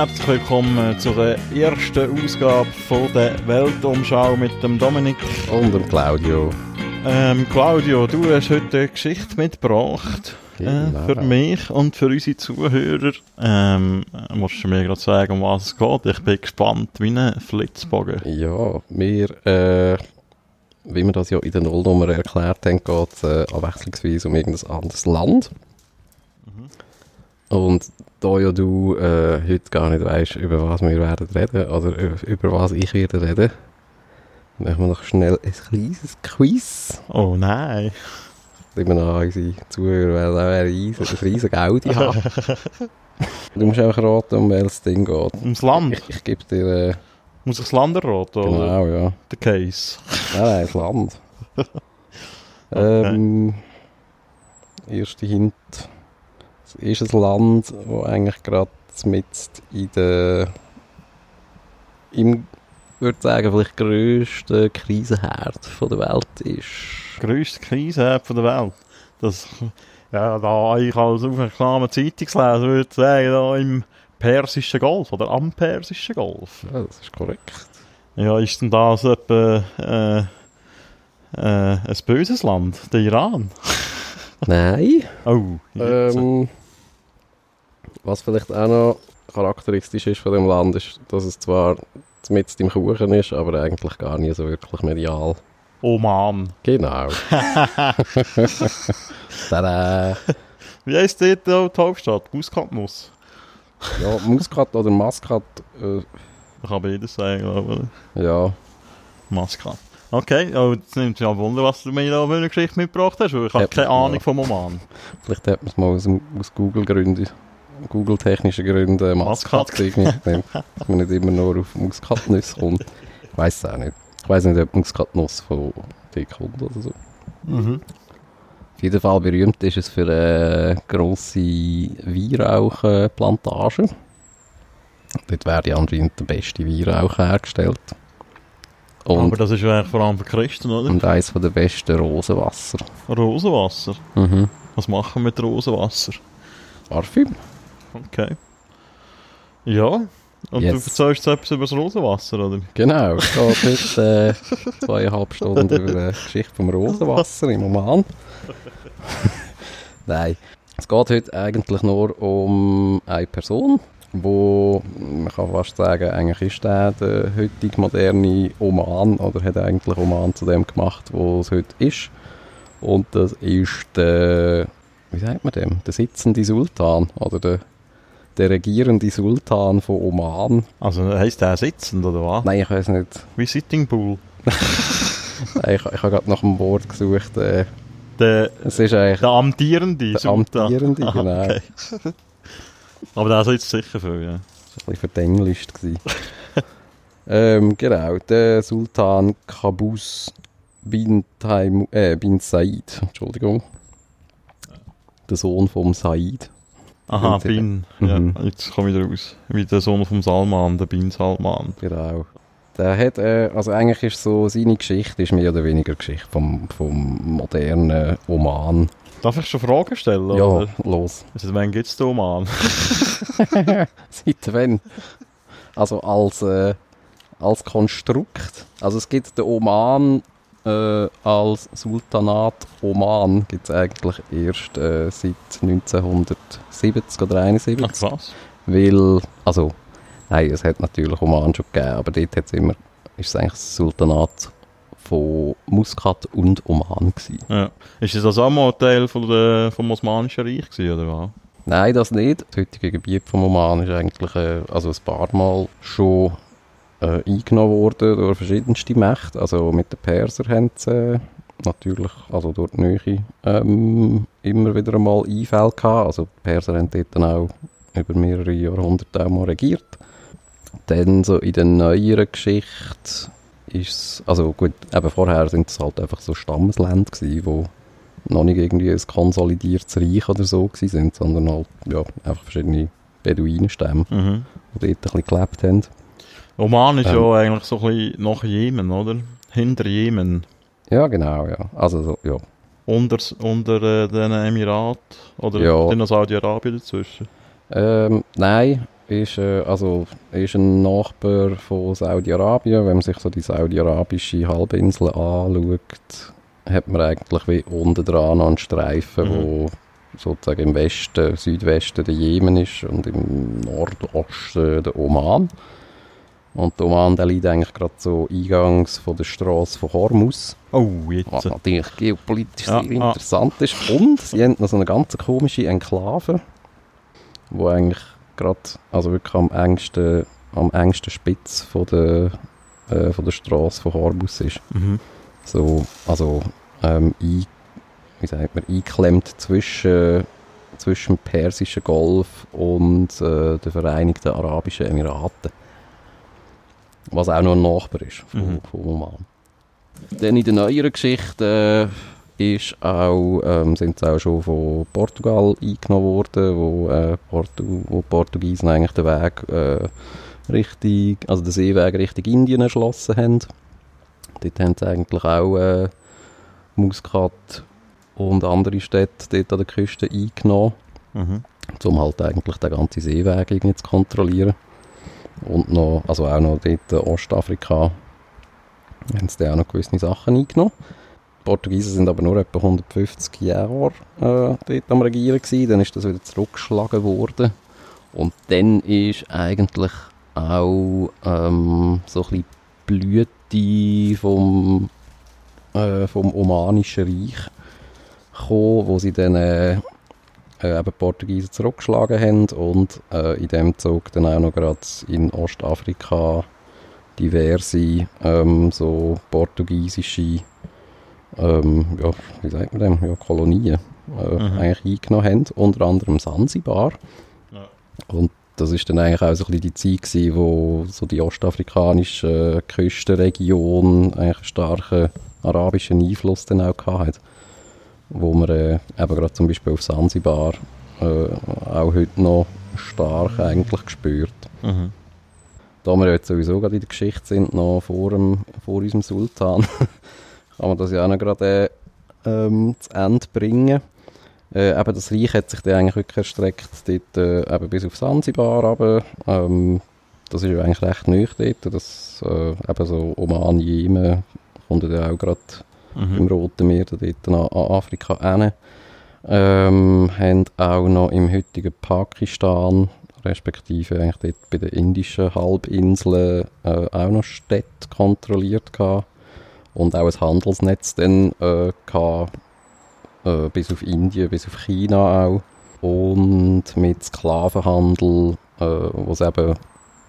Herzlich willkommen zu der ersten Ausgabe von der Weltumschau mit dem Dominik. Und dem Claudio. Ähm, Claudio, du hast heute eine Geschichte mitgebracht. Äh, Genau. für mich und für unsere Zuhörer. Ähm, musst du mir gerade sagen, um was es geht? Ich bin gespannt wie ein Flitzbogen. Ja, wir, äh, wie wir das ja in der Nullnummer erklärt haben, geht es äh, abwechslungsweise um irgendein anderes Land. Und da ja du äh, heute gar nicht weißt, über was wir werden reden, oder über, was ich werde reden, machen wir noch schnell ein kleines Quiz. Oh nein. Immer noch an unsere Zuhörer, weil da wäre ein riesen Gaudi haben. Du musst einfach raten, um welches Ding geht. Ums Land. Ich, ich gebe dir, äh, Muss ich das Land erraten? Oder genau, ja. der Case? Nein, nein, das Land. ähm, erste Hint. Es ist ein Land, das eigentlich gerade mit in der, im, würde sagen, vielleicht grössten Krisenherd von der Welt ist. grösste Krise von der Welt. Das, ja, da ich als aufmerksamer Zeitungsleser würde sagen, da im Persischen Golf oder am Persischen Golf. Ja, das ist korrekt. Ja, ist denn das etwa äh, äh, ein böses Land, der Iran? Nein. Oh. Ähm, was vielleicht auch noch charakteristisch ist von dem Land, ist, dass es zwar mit im Kuchen ist, aber eigentlich gar nicht so wirklich medial. Oman. Genau. Tada! Wie heisst dort die Hauptstadt? Muskatnuss. Ja, Muskat oder Maskat, äh, Ich kann beides sagen, aber ja, Maskat. Okay, oh, jetzt nimmt mich ja Wunder, was du mir da für eine Geschichte mitgebracht hast, weil ich habe keine. Ahnung vom Oman. vielleicht hat man es mal aus, aus Google-Gründen, Google-technischen Gründen Maskat. designiert, dass man nicht immer nur auf Muskatnüsse kommt. Ich weiß es auch nicht. Ich weiß nicht, ob Muskatnuss von dir kommt oder so. Mhm. Auf jeden Fall berühmt ist es für eine grosse Weihrauchplantage. Dort werden anscheinend der beste Weihrauch hergestellt. Und, Aber das ist ja eigentlich vor allem für Christen, oder? und eines der besten Rosenwasser. Rosenwasser. Mhm. Was machen wir mit Rosenwasser? Parfüm. Okay. Ja. Und Yes. du erzählst etwas über das Rosenwasser, oder? Genau, es geht heute äh, zweieinhalb Stunden über die Geschichte vom Rosenwasser im Oman. Nein, es geht heute eigentlich nur um eine Person, wo man kann fast sagen, eigentlich ist der der heutige moderne Oman oder hat eigentlich Oman zu dem gemacht, wo es heute ist. Und das ist der, wie sagt man dem, der sitzende Sultan oder der, der regierende Sultan von Oman. Also heisst der sitzend, oder was? Nein, ich weiß nicht. Wie Sitting Bull. Nein, ich, ich habe gerade nach dem Wort gesucht. Äh, Der, es ist eigentlich der amtierende der Sultan. amtierende, Ah, genau. okay. Aber der sitzt sicher viel, ja. ein bisschen verdenglischt ähm, genau, der Sultan Qabus bin, Taim, äh, bin Said, Entschuldigung. Der Sohn vom Said. Aha, Bin. Ja, Mhm. jetzt komme ich wieder raus. Wie der Sohn vom Salman, der Bin Salman. Genau. Der hat, äh, also eigentlich ist so, seine Geschichte ist mehr oder weniger Geschichte vom, vom modernen Oman. Darf ich schon Fragen stellen? Ja, Oder? los. Also, wann gibt es den Oman? Seit wann? Also als, äh, als Konstrukt. Also es gibt den Oman äh, als Sultanat Oman gibt es eigentlich erst äh, seit 1970 oder 71. Ach, krass. Weil, also, nein, es hat natürlich Oman schon gegeben, aber dort hat's immer, ist es eigentlich das Sultanat von Muscat und Oman gewesen. Ja. Ist das also auch mal Teil von der, vom Osmanischen Reich gewesen, oder was? Nein, das nicht. Das heutige Gebiet vom Oman ist eigentlich äh, also ein paar Mal schon äh, eingenommen worden durch verschiedenste Mächte. Also mit den Persern haben sie äh, natürlich, also durch die Nähe, ähm, immer wieder einmal Einfälle gehabt. Also die Perser haben dort dann auch über mehrere Jahrhunderte auch mal regiert. Dann so in der neueren Geschichte ist es, also gut, eben vorher sind es halt einfach so Stammesländer gewesen, wo noch nicht irgendwie ein konsolidiertes Reich oder so gewesen sind, sondern halt, ja, einfach verschiedene Beduinenstämme, Mhm. die dort ein bisschen gelebt haben. Oman ist Ähm. ja eigentlich so ein bisschen nach Jemen, oder? Hinter Jemen. Ja, genau, ja. Also, so, ja. Unter, unter äh, den Emiraten. Oder Ja. sind noch Saudi-Arabien dazwischen? Ähm, nein, ist, äh, also, ist ein Nachbar von Saudi-Arabien. Wenn man sich so die saudi-arabische Halbinsel anschaut, hat man eigentlich wie unten dran noch einen Streifen, Mhm. wo sozusagen im Westen, Südwesten der Jemen ist und im Nordosten der Oman. Und der Oman liegt eigentlich gerade so eingangs von der Straße von Hormuz. Oh, jetzt. Was natürlich geopolitisch Ja, sehr ah. interessant ist. Und sie haben noch so eine ganz komische Enklave, wo eigentlich gerade, also wirklich am engsten, am engsten Spitz von der, äh, von der Straße von Hormuz ist. Mhm. So, also ähm, ein, wie sagt man, eingeklemmt zwischen, zwischen dem Persischen Golf und äh, den Vereinigten Arabischen Emiraten. Was auch noch ein Nachbar ist von, Mhm. von Oman. Dann in der neueren Geschichte äh, ist auch, ähm, sind sie auch schon von Portugal eingenommen worden, wo, äh, Portu wo Portugiesen eigentlich den Weg äh, Richtung, also den Seeweg Richtung Indien erschlossen haben. Dort haben sie eigentlich auch äh, Muscat und andere Städte dort an der Küste eingenommen, Mhm. um halt eigentlich den ganzen Seeweg irgendwie zu kontrollieren. Und noch, also auch noch dort äh, Ostafrika haben sie dann auch noch gewisse Sachen eingenommen. Die Portugiesen sind aber nur etwa 150 Jahre äh, dort am Regieren gewesen, dann ist das wieder zurückgeschlagen worden. Und dann ist eigentlich auch ähm, so ein bisschen Blüte vom, äh, vom Omanischen Reich gekommen, wo sie dann äh, äh, eben Portugiesen zurückgeschlagen haben und äh, in dem Zug dann auch noch gerade in Ostafrika diverse ähm, so portugiesische ähm, ja, wie sagt man dem? Ja, Kolonien äh, Mhm. eigentlich eingenommen haben, unter anderem Sansibar. Ja. Und das ist dann eigentlich auch so ein bisschen die Zeit gewesen, wo so die ostafrikanische äh, Küstenregion eigentlich einen starken arabischen Einfluss dann auch gehabt hat. Wo man äh, eben gerade zum Beispiel auf Sansibar äh, auch heute noch stark eigentlich spürt. Mhm. Da wir jetzt sowieso gerade in der Geschichte sind, noch vor, dem, vor unserem Sultan, kann man das ja auch noch gerade äh, ähm, zu Ende bringen. Äh, eben das Reich hat sich dann eigentlich wirklich erstreckt, dort, äh, eben bis auf Sansibar, aber ähm, das ist ja eigentlich recht neu dort, das äh, eben so Oman, Jemen, kommt ja auch gerade im Mhm. Roten Meer dort an, an Afrika hin. Ähm, haben auch noch im heutigen Pakistan, respektive eigentlich dort bei den indischen Halbinseln, äh, auch noch Städte kontrolliert gehabt. Und auch ein Handelsnetz dann äh, gehabt, äh, bis auf Indien, bis auf China auch. Und mit Sklavenhandel, äh, wo sie eben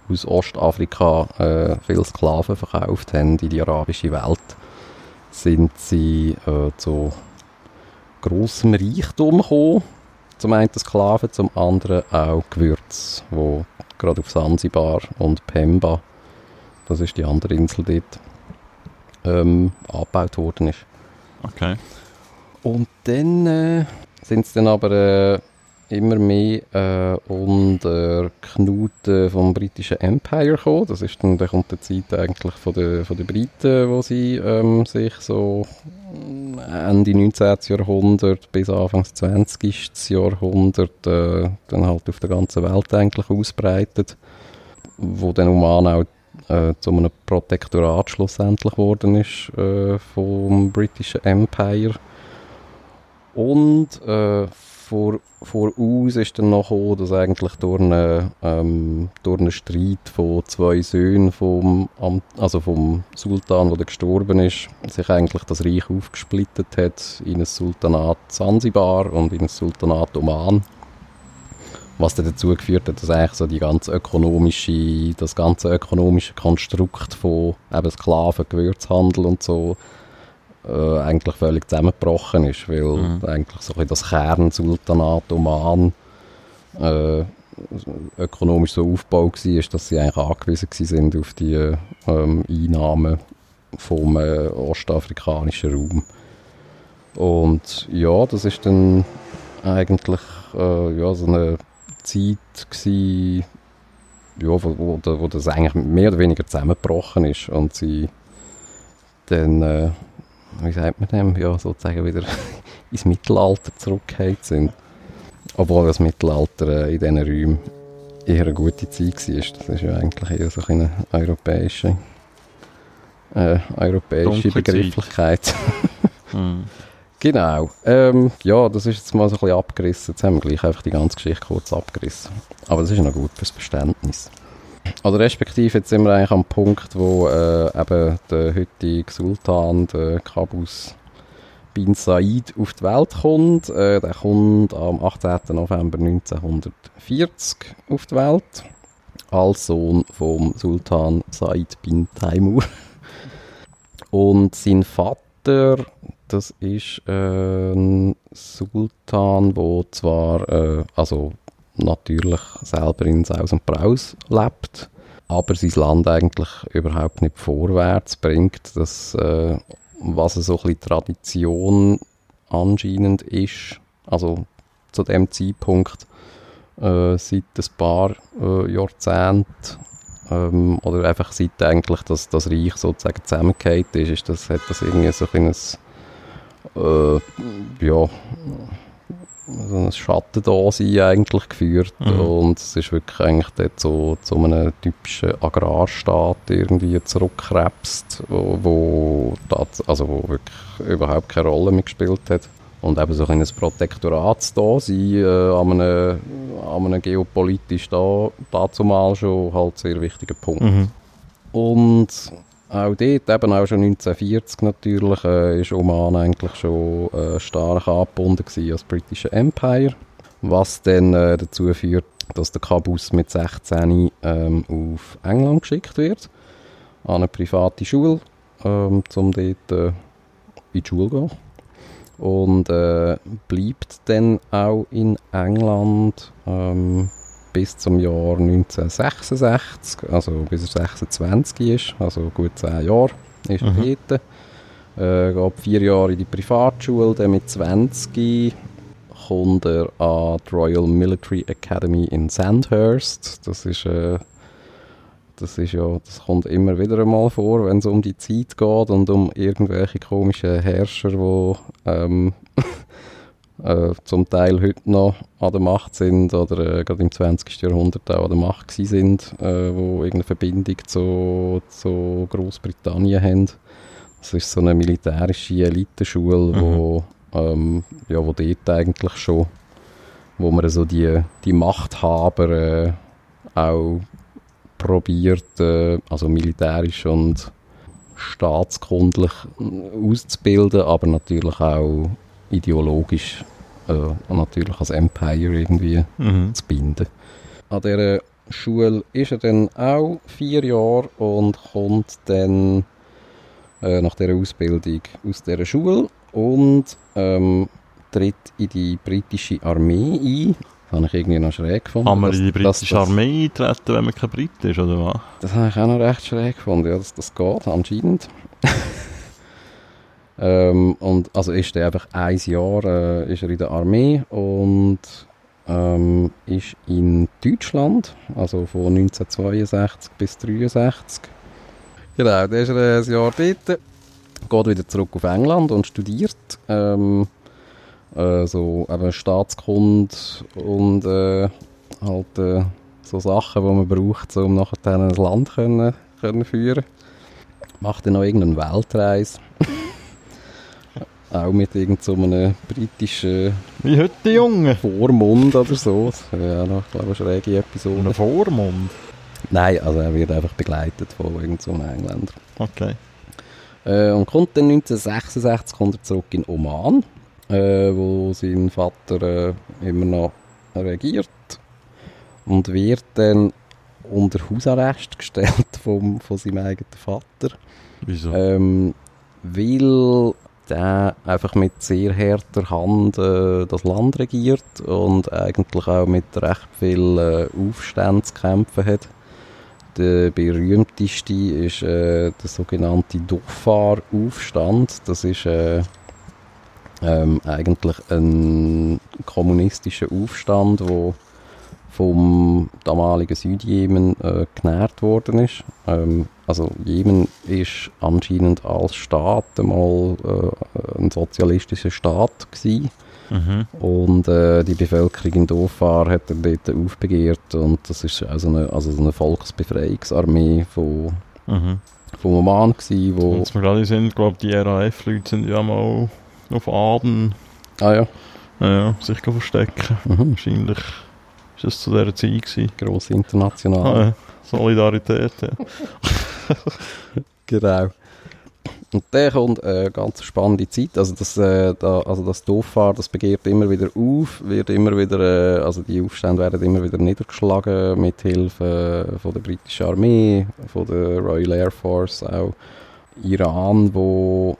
aus Ostafrika äh, viele Sklaven verkauft haben in die arabische Welt sind sie äh, zu grossem Reichtum gekommen. Zum einen Sklaven, zum anderen auch Gewürze, wo gerade auf Sansibar und Pemba, das ist die andere Insel dort, ähm, angebaut worden ist. Okay. Und dann äh, sind sie dann aber äh, immer mehr äh, unter Knuten vom britischen Empire gekommen. Das ist dann, da kommt die Zeit eigentlich von den, von den Briten, wo sie ähm, sich so äh, Ende 19. Jahrhundert bis Anfang 20. Jahrhundert äh, dann halt auf der ganzen Welt eigentlich ausbreitet. Wo dann Oman auch äh, zu einem Protektorat schlussendlich geworden ist äh, vom britischen Empire. Und äh, vor, voraus ist dann noch gekommen, dass eigentlich durch einen, ähm, durch einen Streit von zwei Söhnen vom, Am- also vom Sultan, der gestorben ist, sich eigentlich das Reich aufgesplittet hat in ein Sultanat Sansibar und in ein Sultanat Oman. Was dann dazu geführt hat, dass eigentlich so die ganze ökonomische, das ganze ökonomische Konstrukt von eben Sklaven, Gewürzhandel und so äh, eigentlich völlig zusammengebrochen ist, weil Mhm. eigentlich so ein das Kernsultanat Oman äh, ökonomisch so aufgebaut war, dass sie eigentlich angewiesen sind auf die ähm, Einnahmen vom äh, ostafrikanischen Raum. Und ja, das ist dann eigentlich äh, ja, so eine Zeit gewesen, ja, wo, wo, wo das eigentlich mehr oder weniger zusammengebrochen ist und sie dann, äh, wie sagt man dem, ja, sozusagen wieder ins Mittelalter zurückgekehrt sind. Obwohl das Mittelalter äh, in diesen Räumen eher eine gute Zeit war. Das ist ja eigentlich eher so eine europäische, äh, europäische Dunkle. Begrifflichkeit. Hm. Genau. Ähm, ja, das ist jetzt mal so ein bisschen abgerissen. Jetzt haben wir gleich einfach die ganze Geschichte kurz abgerissen. Aber das ist noch gut fürs Verständnis. Oder respektive jetzt sind wir eigentlich am Punkt, wo äh, eben der heutige Sultan, der Qabus bin Said, auf die Welt kommt. Äh, der kommt am 18. November 1940 auf die Welt. Als Sohn vom Sultan Said bin Taimur. Und sein Vater, das ist äh, ein Sultan, der zwar, äh, also natürlich selber in Saus und Braus lebt, aber sein Land eigentlich überhaupt nicht vorwärts bringt. Das, äh, was so ein Tradition anscheinend ist, also zu dem Zeitpunkt, äh, seit ein paar äh, Jahrzehnten ähm, oder einfach seit eigentlich das, das Reich sozusagen zusammengefallen ist, ist das, hat das irgendwie so ein kleines äh, ja, so ein Schattendasein eigentlich geführt Mhm. und es ist wirklich eigentlich dort so zu einem typischen Agrarstaat irgendwie zurückkrebst, wo, wo, tats- also wo wirklich überhaupt keine Rolle mehr gespielt hat. Und eben so ein Protektoratsdasein äh, an, einem, an einem geopolitisch da, dazumal schon halt sehr wichtiger Punkt. Mhm. Und auch dort, eben auch schon 1940 natürlich, äh, ist Oman eigentlich schon äh, stark angebunden gewesen als British Empire, was dann äh, dazu führt, dass der Kabus mit 16 ähm, auf England geschickt wird, an eine private Schule, ähm, um dort äh, in die Schule zu gehen. Und äh, bleibt dann auch in England ähm, bis zum Jahr 1966, also bis er 26 ist, also gut 10 Jahre ist er Mhm. dort. Äh, geht vier Jahre in die Privatschule, dann mit 20 kommt er an die Royal Military Academy in Sandhurst. Das ist, äh, das ist ja, das kommt immer wieder einmal vor, wenn es um die Zeit geht und um irgendwelche komischen Herrscher, die ähm, äh, zum Teil heute noch an der Macht sind oder äh, gerade im 20. Jahrhundert auch an der Macht sind, äh, wo irgendeine Verbindung zu, zu Großbritannien haben. Das ist so eine militärische Eliteschule, wo, ähm, ja, wo dort eigentlich schon, wo man so die, die Machthaber äh, auch probiert, äh, also militärisch und staatskundlich auszubilden, aber natürlich auch ideologisch äh, und natürlich als Empire irgendwie Mhm. zu binden. An dieser Schule ist er dann auch vier Jahre und kommt dann äh, nach dieser Ausbildung aus dieser Schule und ähm, tritt in die britische Armee ein. Das habe ich irgendwie noch schräg gefunden. Kann man dass- in die dass britische das- Armee eintreten, wenn man kein Brit ist, oder was? das habe ich auch noch recht schräg gefunden, ja, dass das geht, anscheinend. ähm, und also ist er einfach ein Jahr äh, ist er in der Armee und ähm, ist in Deutschland, also von 1962 bis 1963. Genau, da ist er ein Jahr dort, geht wieder zurück auf England und studiert ähm, äh, so eben Staatskunde und äh, halt äh, so Sachen, die man braucht, um nachher ein Land können, können führen. Macht dann noch irgendeine Weltreise. Auch mit irgend so einem britischen Wie heute die Jungen. Vormund oder so. Das wäre ja noch, glaube ich, eine schräge Episode. Vormund. Nein, also er wird einfach begleitet von irgend so einem Engländer. Okay. Äh, und kommt dann 1966 kommt er zurück in Oman, äh, wo sein Vater äh, immer noch regiert und wird dann unter Hausarrest gestellt vom, von seinem eigenen Vater, Wieso? ähm, weil der einfach mit sehr harter Hand äh, das Land regiert und eigentlich auch mit recht viel äh, Aufständen zu kämpfen hat. Der berühmteste ist äh, der sogenannte Dofar-Aufstand. Das ist äh, ähm, eigentlich ein kommunistischer Aufstand, wo vom damaligen Südjemen äh, genährt worden ist. Ähm, also Jemen ist anscheinend als Staat einmal äh, ein sozialistischer Staat gewesen. Mhm. Und äh, die Bevölkerung in Dofar hat er dort aufbegehrt und das ist also eine, also so eine Volksbefreiungsarmee von, Mhm. von Oman gewesen, wo... Jetzt wir gerade sind, glaube die RAF-Leute sind ja mal auf Aden Ah ja, ja, sich verstecken. mhm. Wahrscheinlich ist das zu dieser Zeit gewesen. grosse international. Ah, ja. Solidarität, ja. Genau. Und dann kommt eine ganz spannende Zeit. Also das, äh, da, also das Dofar, das begehrt immer wieder auf, wird immer wieder, äh, also die Aufstände werden immer wieder niedergeschlagen mit Hilfe von der britischen Armee, von der Royal Air Force, auch Iran, wo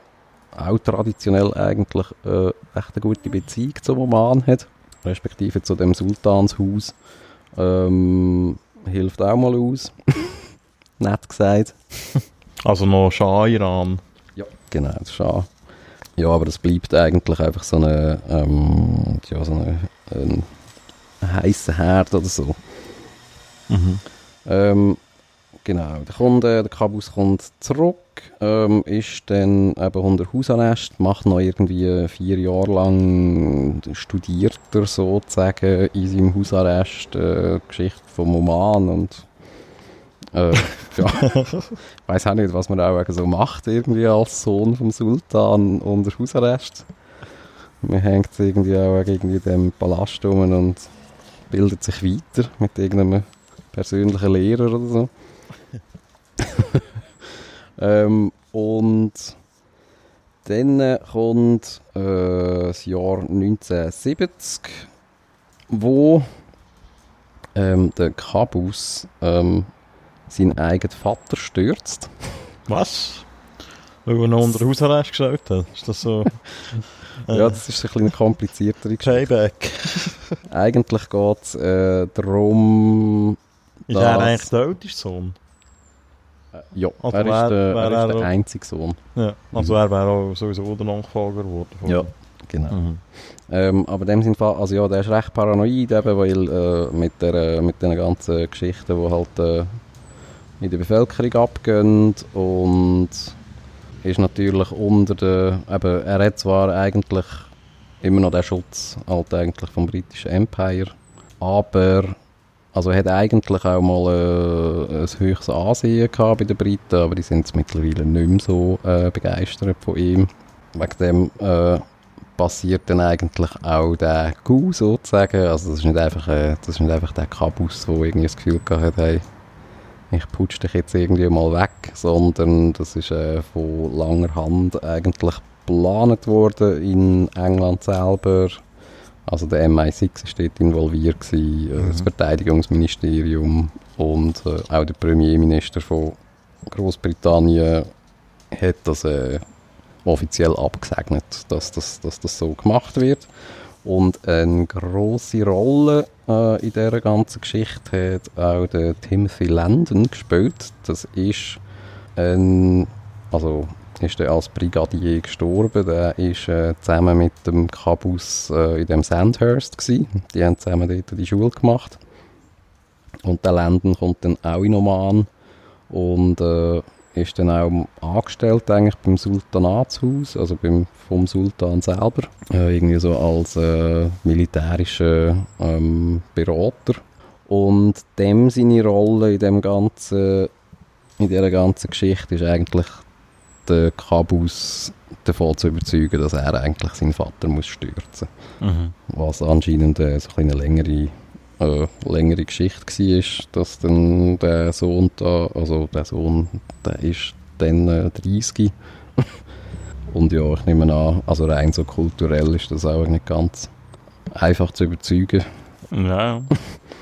auch traditionell eigentlich äh, echt eine gute Beziehung zum Oman hat, respektive zu dem Sultanshaus. Ähm, hilft auch mal aus. Nett gesagt. Also noch Schah-Iran. Ja, genau, das auch. Ja, aber es bleibt eigentlich einfach so eine, ähm, ja, so eine, ein heißer Herd oder so. Mhm. Ähm, genau, der Kunde, der Kabus kommt zurück, ähm, ist dann eben unter Hausarrest, macht noch irgendwie vier Jahre lang, studiert er sozusagen in seinem Hausarrest äh, Geschichte vom Oman und äh, ja, ich weiß auch nicht, was man auch so macht irgendwie als Sohn vom Sultan unter Hausarrest. Man hängt irgendwie auch irgendwie dem Palast um und bildet sich weiter mit irgendeinem persönlichen Lehrer oder so. ähm, und dann kommt äh, das Jahr 1970, wo ähm, der Kabus ähm, seinen eigenen Vater stürzt. Was? Weil er noch unter Hausarrest gestellt hat? Ist das so? äh, Ja, das ist ein bisschen kompliziertere Geschichte. Payback. Eigentlich geht es äh, darum... Ist er eigentlich der älteste Sohn? Ja, Also er ist der, wär er ist er der einzige Sohn. Ja. Also er wäre auch sowieso der Nachfolger geworden. Ja, genau. Mhm. Ähm, aber in dem Sinne, also ja, der ist recht paranoid, eben, weil äh, mit, der, äh, mit den ganzen Geschichten, die halt äh, in der Bevölkerung abgehen und ist natürlich unter der, eben, er hat zwar eigentlich immer noch den Schutz halt eigentlich vom britischen Empire, aber also er hat eigentlich auch mal äh, ein höchstes Ansehen gehabt bei den Briten, aber die sind mittlerweile nicht mehr so äh, begeistert von ihm. Wegen dem äh, passiert dann eigentlich auch der Coup sozusagen. Also das ist nicht einfach, äh, das ist nicht einfach der Kabus, der irgendwie das Gefühl gehabt hey, ich putsch dich jetzt irgendwie mal weg, sondern das ist äh, von langer Hand eigentlich geplant worden in England selber. Also der MI6 ist dort involviert gewesen, äh, das Mhm. Verteidigungsministerium und äh, auch der Premierminister von Großbritannien hat das äh, offiziell abgesegnet, dass das, dass das so gemacht wird. Und eine große Rolle äh, in dieser ganzen Geschichte hat auch der Timothy Landon gespielt. Das ist ein, also ist er als Brigadier gestorben. Der ist äh, zusammen mit dem Kabus äh, in dem Sandhurst gewesen. Die haben zusammen dort die Schule gemacht. Und der Landon kommt dann auch in Oman und äh, ist dann auch angestellt eigentlich beim Sultanatshaus, also beim, vom Sultan selber, äh, irgendwie so als äh, militärischer ähm, Berater. Und dem seine Rolle in dem ganzen, in dieser ganzen Geschichte ist eigentlich der Kabus davon zu überzeugen, dass er eigentlich seinen Vater muss stürzen Mhm. was anscheinend äh, so eine längere, äh, längere Geschichte war, dass dann der Sohn da, also der Sohn, der ist dann äh, 30 und ja, ich nehme an, also rein so kulturell ist das auch nicht ganz einfach zu überzeugen. Ja,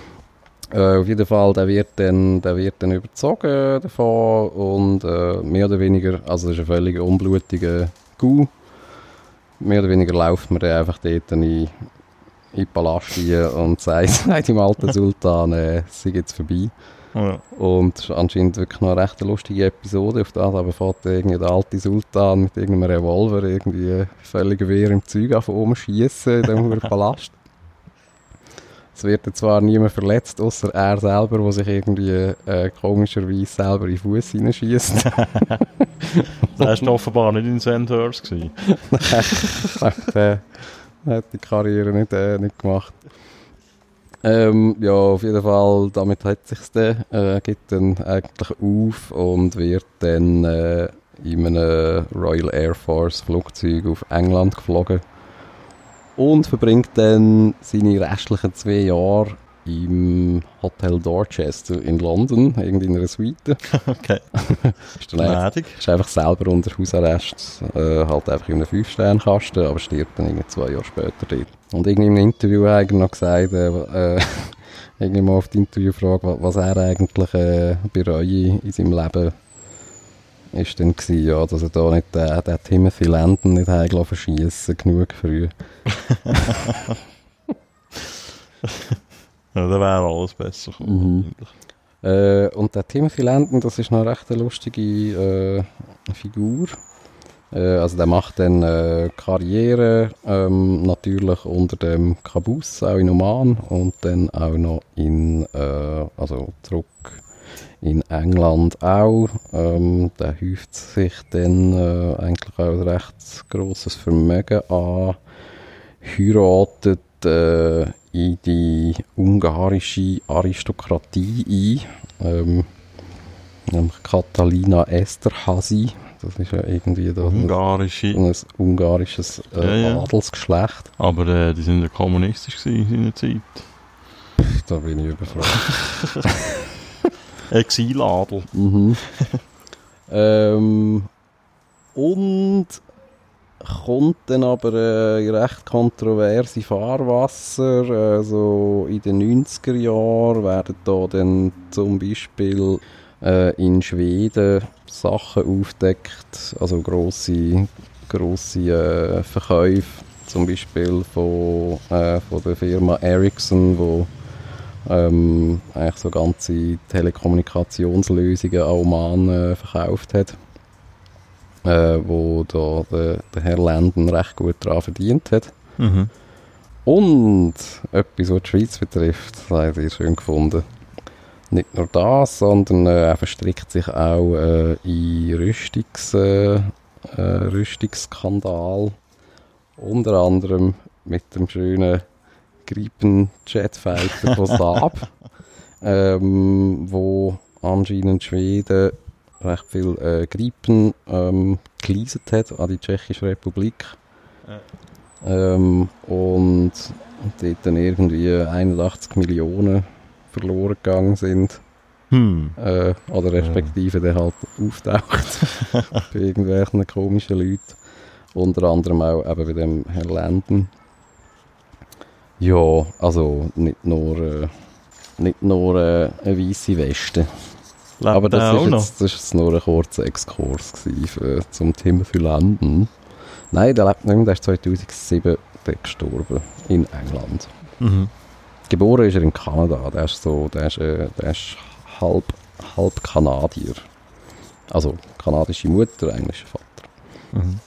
Äh, auf jeden Fall, der wird dann, der wird dann überzogen davon und äh, mehr oder weniger, also das ist ein völlig unblutiger Coup. Mehr oder weniger läuft man dann einfach dort in, in den Palast rein und sagt, sagt dem alten Sultan, äh, es sei jetzt vorbei. ja. Und es ist anscheinend wirklich noch eine recht lustige Episode auf das, aber fährt irgendwie der alte Sultan mit irgendeinem Revolver irgendwie völlig wehr im Zeug auf oben schießen in dem Palast. Es wird zwar niemand verletzt, außer er selber, der sich irgendwie äh, komischerweise selber in den Fuß hineinschießt. Der war offenbar nicht in Sandhurst. gewesen. der, hat die Karriere nicht, äh, nicht gemacht. Ähm, ja, auf jeden Fall, damit hat sich's dann, äh, gibt dann eigentlich auf und wird dann äh, in einem Royal Air Force Flugzeug auf England geflogen und verbringt dann seine restlichen zwei Jahre im Hotel Dorchester in London, irgendwie in einer Suite. Okay. ist, dann einfach, ist einfach selber unter Hausarrest, äh, halt einfach in einem Fünf-Sterne-Kasten, aber stirbt dann irgendwie zwei Jahre später dort. Und irgendwie im Interview hat er noch gesagt, äh, äh, irgendwie mal auf die Interviewfrage, wa- was er eigentlich äh, bereue in seinem Leben, ist dann gewesen, ja, dass er da nicht den, den Timothy Landon nicht hat verschießen genug früh. Ja, dann wäre alles besser gekommen. Äh, und der Timothy Landon, das ist noch eine recht lustige äh, Figur. Äh, also der macht dann äh, Karriere, ähm, natürlich unter dem Kabus, auch in Oman und dann auch noch in, äh, also zurück in England auch. Ähm, der häuft sich dann äh, eigentlich auch ein recht grosses Vermögen an, heiratet äh, in die ungarische Aristokratie ein, ähm, nämlich Catalina Esterhazy. Das ist ja irgendwie da Ungarische. ein ungarisches äh, Ja, ja. Adelsgeschlecht. Aber äh, die sind ja kommunistisch gewesen in seiner Zeit. Da bin ich überfragt. Exiladel. Mhm. ähm, und kommt dann aber äh, recht kontroverse Fahrwasser. Also in den 90er Jahren werden da dann zum Beispiel äh, in Schweden Sachen aufdeckt, also grosse, grosse äh, Verkäufe, zum Beispiel von, äh, von der Firma Ericsson, wo ähm, eigentlich so ganze Telekommunikationslösungen an Oman äh, verkauft hat, äh, wo da der, der Herr Lenden recht gut daran verdient hat. Mhm. Und etwas, was die Schweiz betrifft, das habe ich schön gefunden. Nicht nur das, sondern äh, er verstrickt sich auch äh, in Rüstungs, äh, äh, Rüstungsskandal. Unter anderem mit dem schönen Gripen Jetfighter von Saab, ähm, wo anscheinend Schweden recht viel äh, Gripen ähm, geleaset hat an die Tschechische Republik. Ähm, und dort dann irgendwie 81 Millionen verloren gegangen sind. Hm. Äh, oder respektive der halt auftaucht bei irgendwelchen komischen Leuten. Unter anderem auch eben bei dem Herrn Lenden. Ja, also nicht nur, äh, nicht nur äh, eine weiße Weste. Lebt Aber das auch ist, noch? jetzt, das ist jetzt nur ein kurzer Exkurs für, zum Timothy Landen. Nein, der lebt nicht mehr, der ist 2007 dort gestorben, in England. Mhm. Geboren ist er in Kanada, der ist so, der ist, äh, der ist halb, halb Kanadier. Also kanadische Mutter, englischer Vater. Mhm.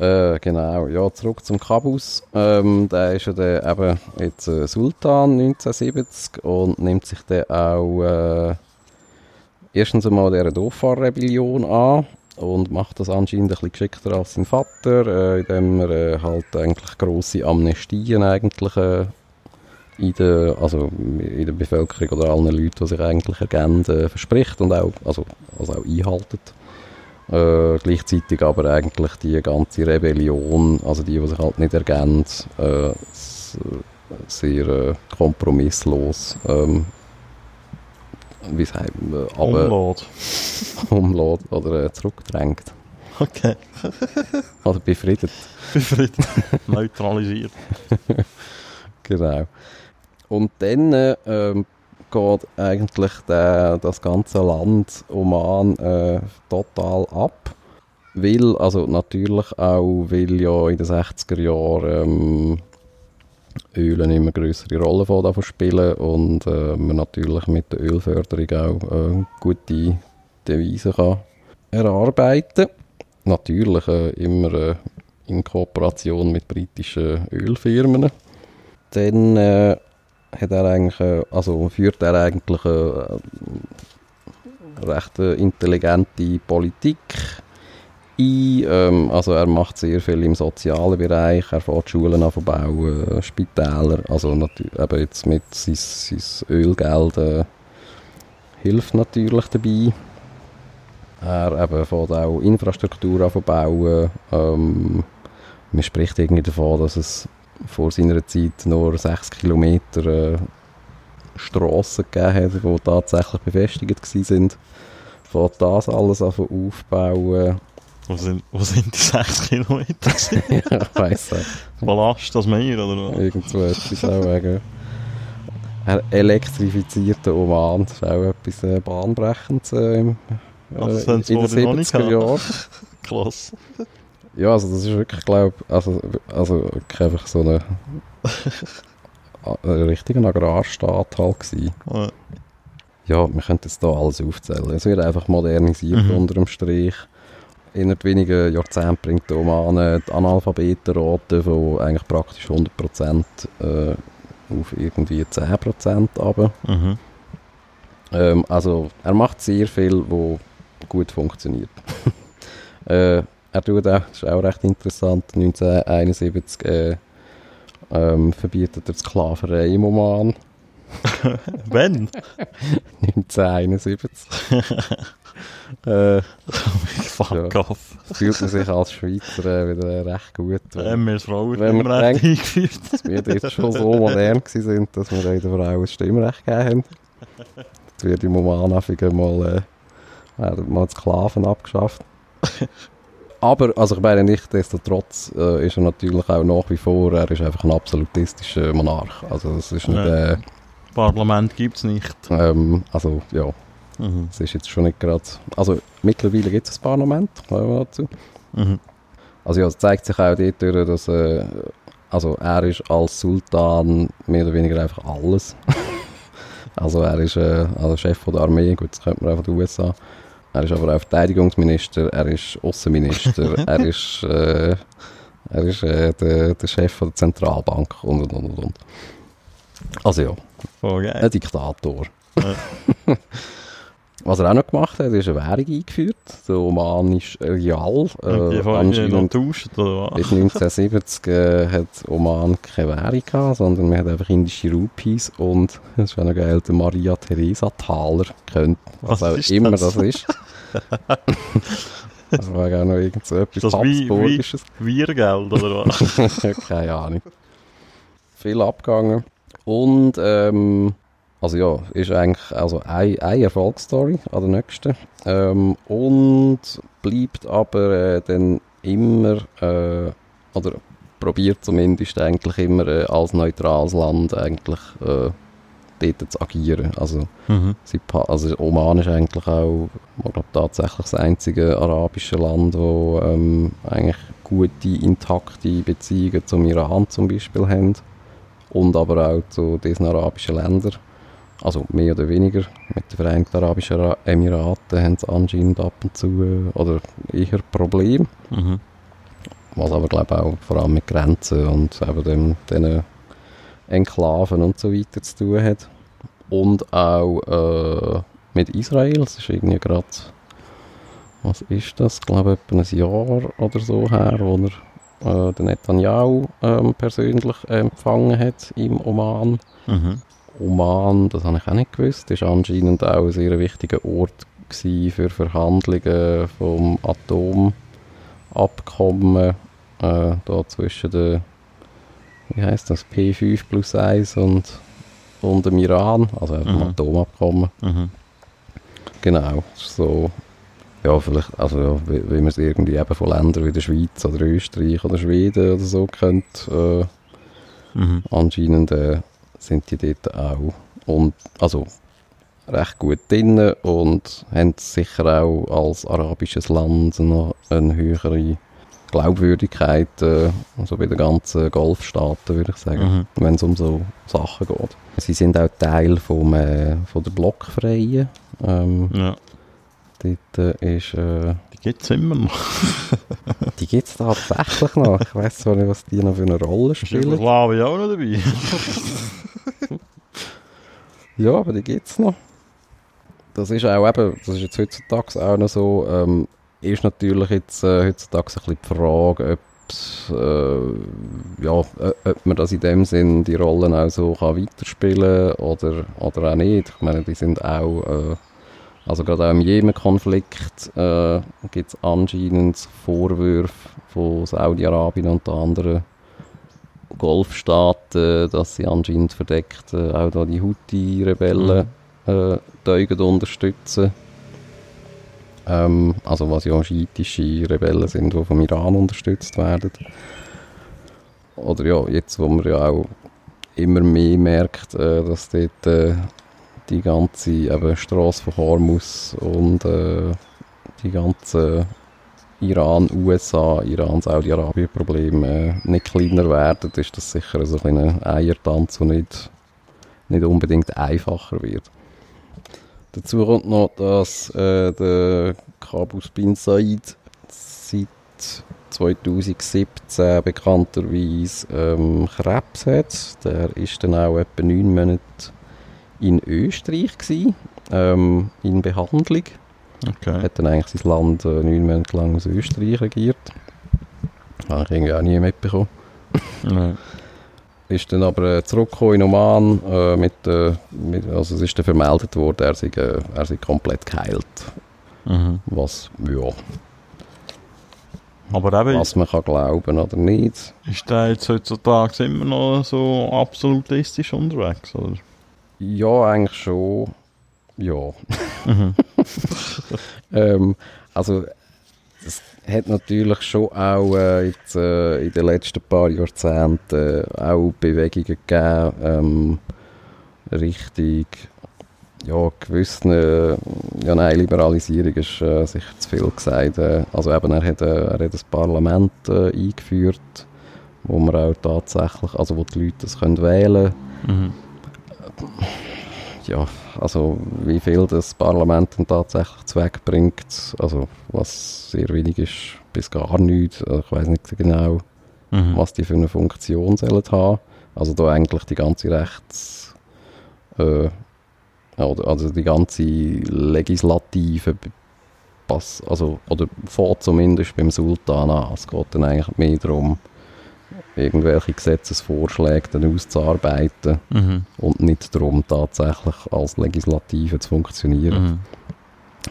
Äh, genau, ja, zurück zum Kabus. Ähm, der ist ja dann eben jetzt äh, Sultan 1970 und nimmt sich dann auch äh, erstens einmal dieser Dhofar-Rebellion an und macht das anscheinend ein bisschen geschickter als sein Vater, äh, indem er äh, halt eigentlich grosse Amnestien eigentlich äh, in der, also in der Bevölkerung oder allen Leuten, die sich eigentlich äh, verspricht und auch, also, also auch einhaltet. Äh, gleichzeitig aber eigentlich die ganze Rebellion, also die, die sich halt nicht ergeben, äh, sehr äh, kompromisslos, ähm, wie sagt man, äh, aber Umlaut. umlässt oder äh, zurückdrängt Okay. oder befriedet. Befriedet. Neutralisiert. Genau. Und dann äh, ähm, geht eigentlich der, das ganze Land Oman äh, total ab. Weil, also natürlich auch, weil ja in den 60er Jahren ähm, Öl eine immer größere Rolle von davon spielen und äh, man natürlich mit der Ölförderung auch äh, gute Devisen kann erarbeiten. Natürlich äh, immer äh, in Kooperation mit britischen Ölfirmen dann äh, hat er eigentlich, äh, also führt er eigentlich eine recht äh, intelligente Politik ein. Ähm, also er macht sehr viel im sozialen Bereich. Er fährt Schulen an bauen, äh, Spitäler. Also natürlich eben jetzt mit sein, sein Ölgeld äh, hilft natürlich dabei. Er fährt auch Infrastruktur an bauen. Ähm, man spricht irgendwie davon, dass es vor seiner Zeit nur 6 Kilometer äh, Strassen gegeben hat, die tatsächlich befestigt waren. Fährt das alles an aufbauen. Wo sind, wo sind die 6 Kilometer? ja, ich weiss nicht. Ballast das Meer, oder was? Irgendwo etwas auch wegen. Er elektrifiziert den Oman, das ist auch etwas äh, bahnbrechendes äh, im, äh, Also, in den wohl noch nicht 70er Jahren. Klasse. Ja, also das ist wirklich, glaube also, also einfach so eine, ein richtiger Agrarstaat halt gewesen. Ja. Ja, wir könnten jetzt hier alles aufzählen. Es wird einfach modernisiert Mhm. unter dem Strich. Innerhalb weniger Jahrzehnten bringt Oman die Analphabetenrate von eigentlich praktisch 100% äh, auf irgendwie 10% runter. Mhm. Ähm, also er macht sehr viel, wo gut funktioniert. äh, er tut auch, das ist auch recht interessant, 1971 äh, ähm, verbietet er Sklaverei im Oman. Wenn? 1971. äh, Fuck Ja. off. fühlt man sich als Schweizer äh, wieder recht gut. Wenn wir das Wenn man eingeführt. wir jetzt schon so modern sind, dass wir den Frauen das Stimmrecht gegeben haben. Jetzt wird im Oman einfach mal, äh, mal Sklaven abgeschafft. Aber, also ich meine, nichtsdestotrotz äh, ist er natürlich auch nach wie vor, er ist einfach ein absolutistischer Monarch. Also es ist nicht, äh, Parlament gibt es nicht. ähm, also ja, Mhm. es ist jetzt schon nicht gerade, also mittlerweile gibt es ein Parlament, kommen wir dazu. Mhm. Also ja, es zeigt sich auch dort, durch, dass äh, also er ist als Sultan mehr oder weniger einfach alles. also er ist äh, also Chef von der Armee, gut, das kennt man auch von den USA. Er ist aber auch Verteidigungsminister, er ist Außenminister, er ist, äh, er ist äh, der, der Chef von der Zentralbank und und und und. Also ja, Voll geil. ein Diktator. Was er auch noch gemacht hat, ist eine Währung eingeführt, der omanische die Äh, noch anscheinend getauscht, oder bis was? 1970 äh, hat Oman keine Währung gehabt, sondern man hat einfach indische Rupees und, das ist auch noch geil, der Maria Theresa Taler kennt, was, Was auch immer das? das, ist. das war auch noch irgend so etwas Das wie- wie- Habsburgisches. Wirgeld, oder was? keine Ahnung. Viel abgegangen. Und, ähm, also ja, ist eigentlich also eine, eine Erfolgsstory an der nächsten. Ähm, und bleibt aber äh, dann immer, äh, oder probiert zumindest eigentlich immer äh, als neutrales Land eigentlich äh, dort zu agieren. Also, mhm. sie, also Oman ist eigentlich auch, ich glaube tatsächlich das einzige arabische Land, wo ähm, eigentlich gute, intakte Beziehungen zum Iran zum Beispiel haben und aber auch zu diesen arabischen Ländern. Also mehr oder weniger. Mit den Vereinigten Arabischen Ra- Emiraten haben sie anscheinend ab und zu äh, oder eher Probleme. Mhm. Was aber glaube auch vor allem mit Grenzen und eben dem, diesen Enklaven und so weiter zu tun hat. Und auch äh, mit Israel. Es ist irgendwie gerade, was ist das? Ich glaube etwa ein Jahr oder so her, wo er äh, den Netanyahu ähm, persönlich empfangen hat im Oman. Mhm. Oman, das habe ich auch nicht gewusst, ist anscheinend auch ein sehr wichtiger Ort für Verhandlungen vom Atomabkommen äh, da zwischen der, wie heißt das, P5 plus 1 und, und dem Iran, also dem Mhm. Atomabkommen. Mhm. Genau, so, ja, vielleicht, also ja, wie, wie man es irgendwie eben von Ländern wie der Schweiz oder Österreich oder Schweden oder so kennt, äh, Mhm. anscheinend äh, sind die dort auch und also recht gut drin und haben sicher auch als arabisches Land noch eine höhere Glaubwürdigkeit, äh, also bei den ganzen Golfstaaten würde ich sagen, Mhm. wenn es um so Sachen geht. Sie sind auch Teil vom, äh, von der Blockfreien. Ähm, Ja, dort äh, ist, äh, die gibt es immer noch. die gibt es tatsächlich noch. Ich weiß zwar nicht, was die noch für eine Rolle spielen. Jugoslawien auch noch dabei? Ja, aber die gibt es noch. Das ist auch eben, das ist jetzt heutzutage auch noch so, ähm, ist natürlich jetzt äh, heutzutage ein bisschen die Frage, ob, äh, ja, ob man das in dem Sinn die Rollen auch so kann weiterspielen oder, oder auch nicht. Ich meine, die sind auch, äh, also gerade auch im Jemen-Konflikt äh, gibt es anscheinend Vorwürfe von Saudi-Arabien und anderen Golfstaaten, dass sie anscheinend verdeckt äh, auch da die Houthi-Rebellen mhm. äh, unterstützen. Ähm, also was ja schiitische Rebellen sind, die vom Iran unterstützt werden. Oder ja, jetzt wo man ja auch immer mehr merkt, äh, dass dort äh, die ganze eben Straße von Hormus und äh, die ganze Iran, USA, Iran, Saudi-Arabien-Probleme äh, nicht kleiner werden, ist das sicher so ein Eiertanz, der nicht, nicht unbedingt einfacher wird. Dazu kommt noch, dass äh, der Kabus bin Said seit 2017 bekannterweise ähm, Krebs hat. Der ist dann auch etwa neun Monate in Österreich gewesen, ähm, in Behandlung. Okay. Hat dann eigentlich sein Land äh, neun Monate lang aus Österreich regiert. Habe ich irgendwie auch nie mitbekommen. Nein. Ist dann aber äh, zurückgekommen in Oman, äh, mit, äh, mit, also es ist dann vermeldet worden, er sei, äh, er sei komplett geheilt. Mhm. Was, ja. Aber eben, was man kann glauben oder nicht. Ist der jetzt heutzutage immer noch so absolutistisch unterwegs, oder? Ja, eigentlich schon. Ja. Mhm. ähm, also, es hat natürlich schon auch äh, jetzt, äh, in den letzten paar Jahrzehnten äh, auch Bewegungen gegeben, ähm, Richtung ja, gewissen, äh, ja nein, Liberalisierung ist äh, sicher zu viel gesagt. Äh, also eben, er hat, er hat ein Parlament eingeführt, wo man auch tatsächlich, also wo die Leute das können wählen können. Mhm. Ja, also wie viel das Parlament dann tatsächlich zweckbringt, also was sehr wenig ist, bis gar nichts. Also ich weiß nicht genau, mhm. was die für eine Funktion sollen haben. Also da eigentlich die ganze Rechts... Äh, also die ganze Legislative also, oder fährt zumindest beim Sultan an. Es geht dann eigentlich mehr darum, irgendwelche Gesetzesvorschläge dann auszuarbeiten mhm. und nicht darum, tatsächlich als Legislative zu funktionieren. Mhm.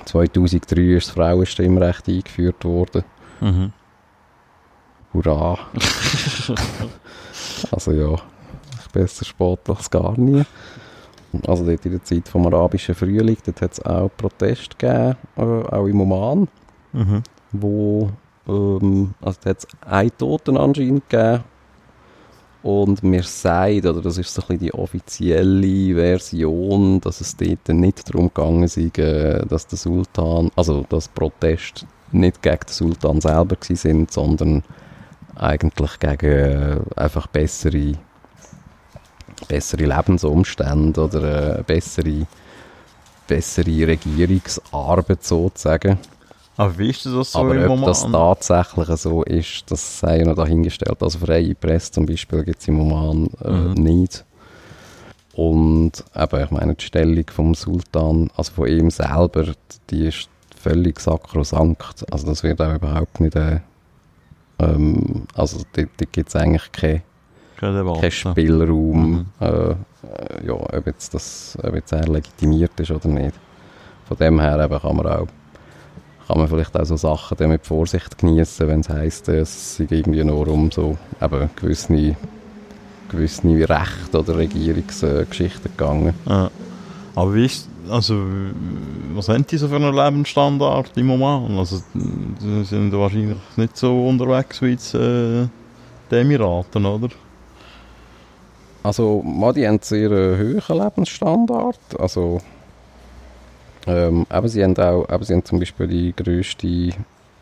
2003 ist das Frauenstimmrecht eingeführt worden. Mhm. Hurra! also ja, besser spät als gar nie. Also dort in der Zeit vom arabischen Frühling, dort hat es auch Proteste gegeben, äh, auch im Oman, mhm. wo ähm, also hat es einen Toten anscheinend gegeben und mir sagt, oder das ist so ein bisschen die offizielle Version, dass es dort nicht darum gegangen ist, äh, dass der Sultan, also dass Proteste nicht gegen den Sultan selber sind, sondern eigentlich gegen äh, einfach bessere, bessere Lebensumstände oder äh, bessere, bessere Regierungsarbeit sozusagen. Aber wie ist das so Aber im ob Moment? das tatsächlich so ist, das sei noch dahingestellt. Also freie Presse zum Beispiel gibt es im Oman äh, mhm. nicht. Und eben, ich meine, die Stellung vom Sultan, also von ihm selber, die ist völlig sakrosankt. Also das wird auch überhaupt nicht, äh, ähm, also da gibt es eigentlich keinen kein Spielraum, mhm. äh, ja, ob, jetzt das, ob jetzt er legitimiert ist oder nicht. Von dem her eben kann man auch kann man vielleicht auch so Sachen dann mit Vorsicht genießen, wenn es heisst, es sei irgendwie nur um so eben gewisse, gewisse Recht- oder Regierungsgeschichten gegangen. Ja. Aber wie ist, also, was haben die so für einen Lebensstandard im Moment? Also, sie sind wahrscheinlich nicht so unterwegs wie jetzt, äh, die Emiraten, oder? Also, die haben einen sehr hohen Lebensstandard. Also, ähm, aber sie haben auch, aber sie haben zum Beispiel die größte,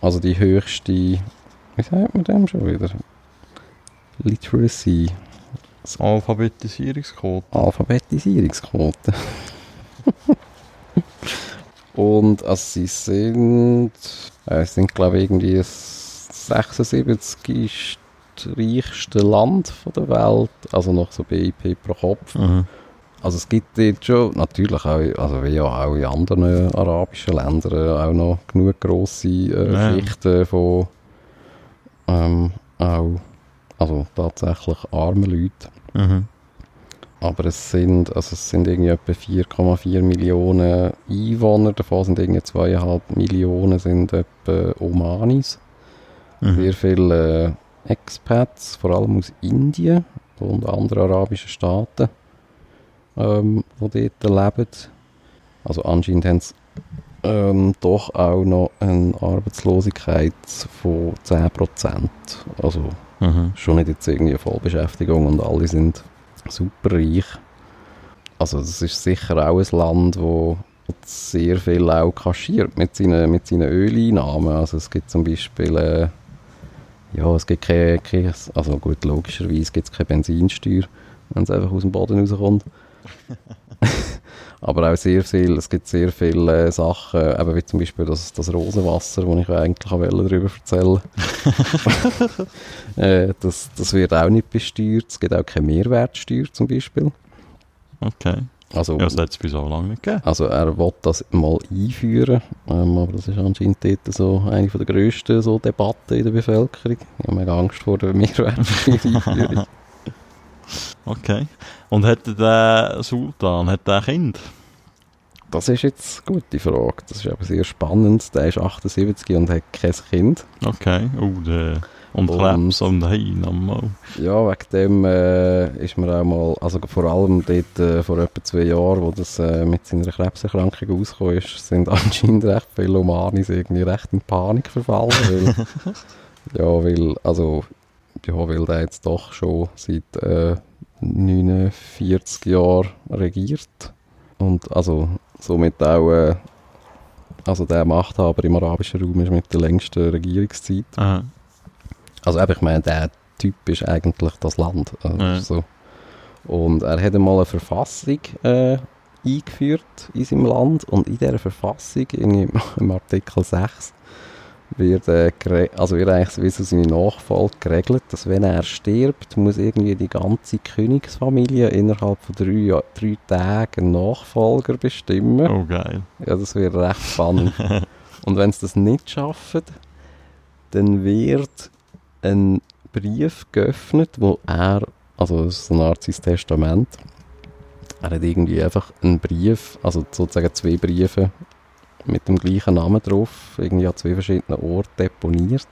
also die höchste, wie sagt man dem schon wieder? Literacy. Das Alphabetisierungsquote. Alphabetisierungsquote. Und also sie sind, äh, sind glaube ich irgendwie das 76. reichste Land von der Welt, also noch so BIP pro Kopf. Mhm. Also es gibt dort schon natürlich auch, also wie ja auch in anderen arabischen Ländern äh, auch noch genug grosse äh, Ja. Schichten von ähm, auch, also tatsächlich armen Leuten. Mhm. Aber es sind, also es sind irgendwie etwa 4,4 Millionen Einwohner, davon sind irgendwie 2,5 Millionen sind etwa Omanis. Mhm. Sehr viele äh, Expats, vor allem aus Indien und anderen arabischen Staaten, ähm, die dort leben. Also anscheinend haben sie ähm, doch auch noch eine Arbeitslosigkeit von 10%. Also Mhm. schon nicht jetzt irgendwie Vollbeschäftigung und alle sind super reich. Also das ist sicher auch ein Land, wo sehr viel auch kaschiert mit seinen, mit seinen Öleinnahmen. Also es gibt zum Beispiel, äh, ja, es gibt keine, keine, also gut, logischerweise gibt es keine Benzinsteuer, wenn es einfach aus dem Boden rauskommt. Aber auch sehr viel, es gibt sehr viele äh, Sachen, eben wie zum Beispiel das, das Rosenwasser, das ich eigentlich auch darüber erzählen äh, das, das wird auch nicht besteuert, es gibt auch keine Mehrwertsteuer zum Beispiel. Okay. Also, Ja, das hat es bis so lange nicht gegeben. also er will das mal einführen, ähm, aber das ist anscheinend dort so eine von der grössten so Debatten in der Bevölkerung. Ich habe mega Angst vor der Mehrwertsteuereinführung. Okay. Und hat der Sultan, hat der Kind? das ist jetzt eine gute Frage. Das ist aber sehr spannend. Der ist 78 und hat kein Kind. Okay. Oh, der... Und Und- Krebs und Hein einmal. Ja, wegen dem äh, ist mir auch mal, also vor allem dort äh, vor etwa zwei Jahren, wo das äh, mit seiner Krebserkrankung rausgekommen ist, sind anscheinend recht viele Omanis irgendwie recht in Panik verfallen, weil, ja, weil, also, ja, weil der jetzt doch schon seit äh, 49 Jahren regiert und also somit auch, äh, also der Machthaber im arabischen Raum ist mit der längsten Regierungszeit. Aha. Also eben, ich meine, der Typ ist eigentlich das Land. Also Ja. so. Und er hat einmal eine Verfassung äh, eingeführt in seinem Land und in dieser Verfassung, im, im Artikel 6, wird, äh, also wird eigentlich wie so seine Nachfolge geregelt, dass wenn er stirbt, muss irgendwie die ganze Königsfamilie innerhalb von drei, drei Tagen einen Nachfolger bestimmen. Oh, geil. Ja, das wird recht spannend. Und wenn sie das nicht schaffen, dann wird ein Brief geöffnet, wo er, also das ist so eine Art sein Testament, er hat irgendwie einfach einen Brief, also sozusagen zwei Briefe mit dem gleichen Namen drauf, irgendwie an zwei verschiedenen Orten deponiert,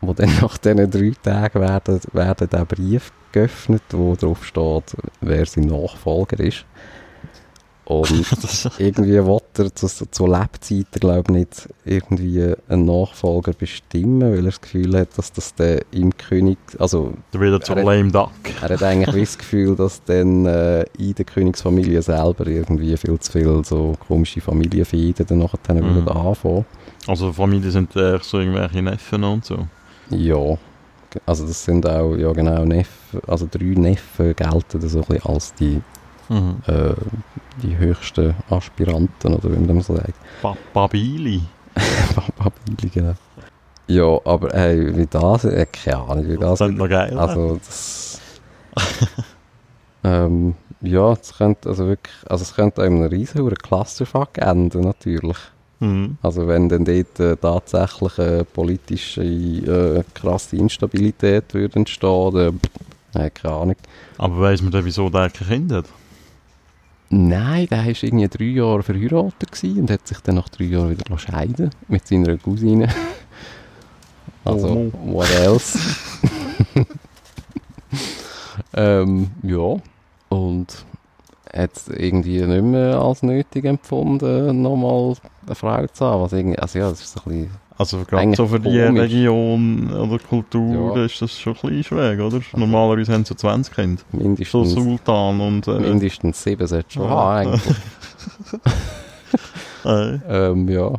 wo dann nach diesen drei Tagen werden, werden der Brief geöffnet, wo drauf steht, wer sein Nachfolger ist. Und irgendwie will er zu, zu Lebzeiten, glaube ich, nicht irgendwie einen Nachfolger bestimmen, weil er das Gefühl hat, dass das der im König, also wieder zu Er hat- lame duck. er hat eigentlich das Gefühl, dass dann äh, in der Königsfamilie selber irgendwie viel zu viel so komische Familienfäden dann nachher dann Mhm. würden anfangen. Also Familie sind äh, so irgendwelche Neffen und so. Ja, also das sind auch, ja genau, Neffen, also drei Neffen gelten so ein bisschen als die, Mhm. äh, die höchsten Aspiranten, oder wie man das so sagt. Pa Babili. Babili, genau. Ja, aber hey, wie das, äh, keine Ahnung, wie Das das, ist noch geil. also das, ähm, ja, es könnte, also wirklich, also es könnte einem riesen Clusterfuck enden, natürlich. Mhm. Also wenn dann dort äh, tatsächlich eine politische, äh, krasse Instabilität würde entstehen, dann, äh, keine Ahnung. Aber weiss man dann, wieso der kein Kind hat? Nein, der war irgendwie drei Jahre verheiratet und hat sich dann nach drei Jahren wieder scheiden mit seiner Cousine. Also, Oh. what else? ähm, ja. Und hat es irgendwie nicht mehr als nötig empfunden, nochmal eine Frau zu haben. Was irgendwie, also ja, das ist so ein bisschen... Also gerade so für die komisch. Region oder Kultur Ja. ist das schon ein bisschen schräg, oder? Normalerweise haben sie 20 Kinder. So Mindestens, Sultan und... Äh, mindestens sieben sollte schon Ja. haben, eigentlich. äh, ähm, ja,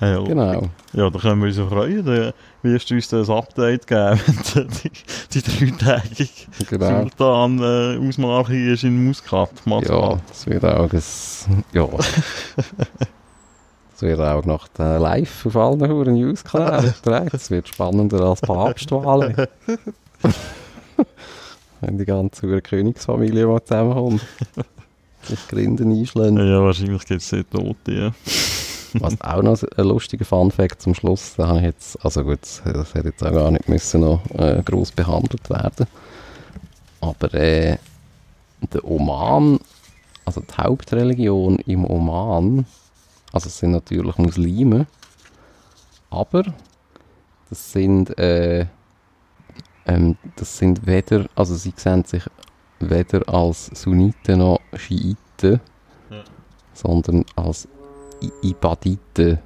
ja. genau. Ja, da können wir uns ja freuen. Da wirst du uns das Update geben, wenn du die, die dreitägige genau. Sultan äh, ausmarchierst in Muscat. Ja, Mascat. das wird auch ein, ja. Das wird auch noch live auf allen Huren News-Kanälen getragen. Das wird spannender als Papstwahlen. Wenn die ganze Hure Königsfamilie mal zusammenkommt. ordentlich Grinden einschlagen. Ja, wahrscheinlich gibt es dort Tote, ja. Was auch noch ein lustiger Funfact zum Schluss, da habe ich jetzt, also gut, das hätte jetzt auch gar nicht müssen noch äh, groß behandelt werden. Aber äh, der Oman, also die Hauptreligion im Oman, also es sind natürlich Muslime, aber das sind, äh, ähm, das sind weder, also sie sehen sich weder als Sunniten noch Schiiten, Ja. sondern als I Ibaditen.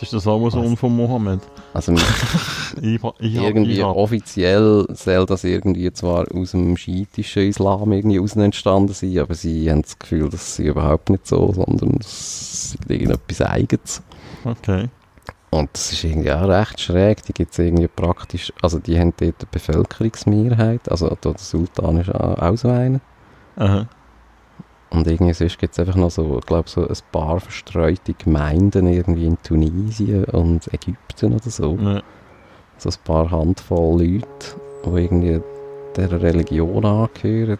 Jetzt ist das auch ein Sohn von Mohammed. Also Ich, ich, irgendwie ich, offiziell soll das irgendwie zwar aus dem schiitischen Islam irgendwie raus entstanden sein, aber sie haben das Gefühl, das sei überhaupt nicht so, sondern es ist irgendetwas Eigenes. Okay. Und das ist irgendwie auch recht schräg. Die gibt es irgendwie praktisch, also die haben dort eine Bevölkerungsmehrheit, also der Sultan ist auch so einer. Aha. Und irgendwie sonst gibt es einfach noch so, ich glaube, so ein paar verstreute Gemeinden irgendwie in Tunesien und Ägypten oder so. Ja. So ein paar Handvoll Leute, die irgendwie dieser Religion angehören.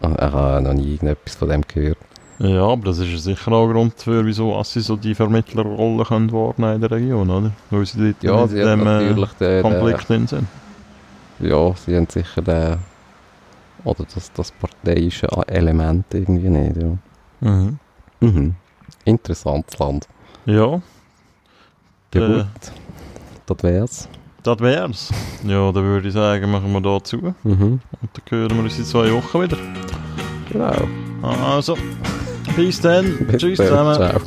Ah, Ich habe noch nie irgendetwas von dem gehört. ja, aber das ist sicher auch ein Grund dafür, wieso sie so die Vermittlerrolle können wahrnehmen in der Region, oder? Weil sie dort Ja, mit sie dem äh, Konflikt drin sind. Ja, sie haben sicher den, oder das, das parteiische Element irgendwie nicht, ja. Mhm. Mhm. Interessantes Land. Ja, Ja Äh. gut, das wär's. das wär's. Ja, dann würde ich sagen, machen wir da zu. Und Mhm. dann hören wir uns in zwei Wochen wieder. Genau. Also, bis dann. Tschüss zusammen. Ciao.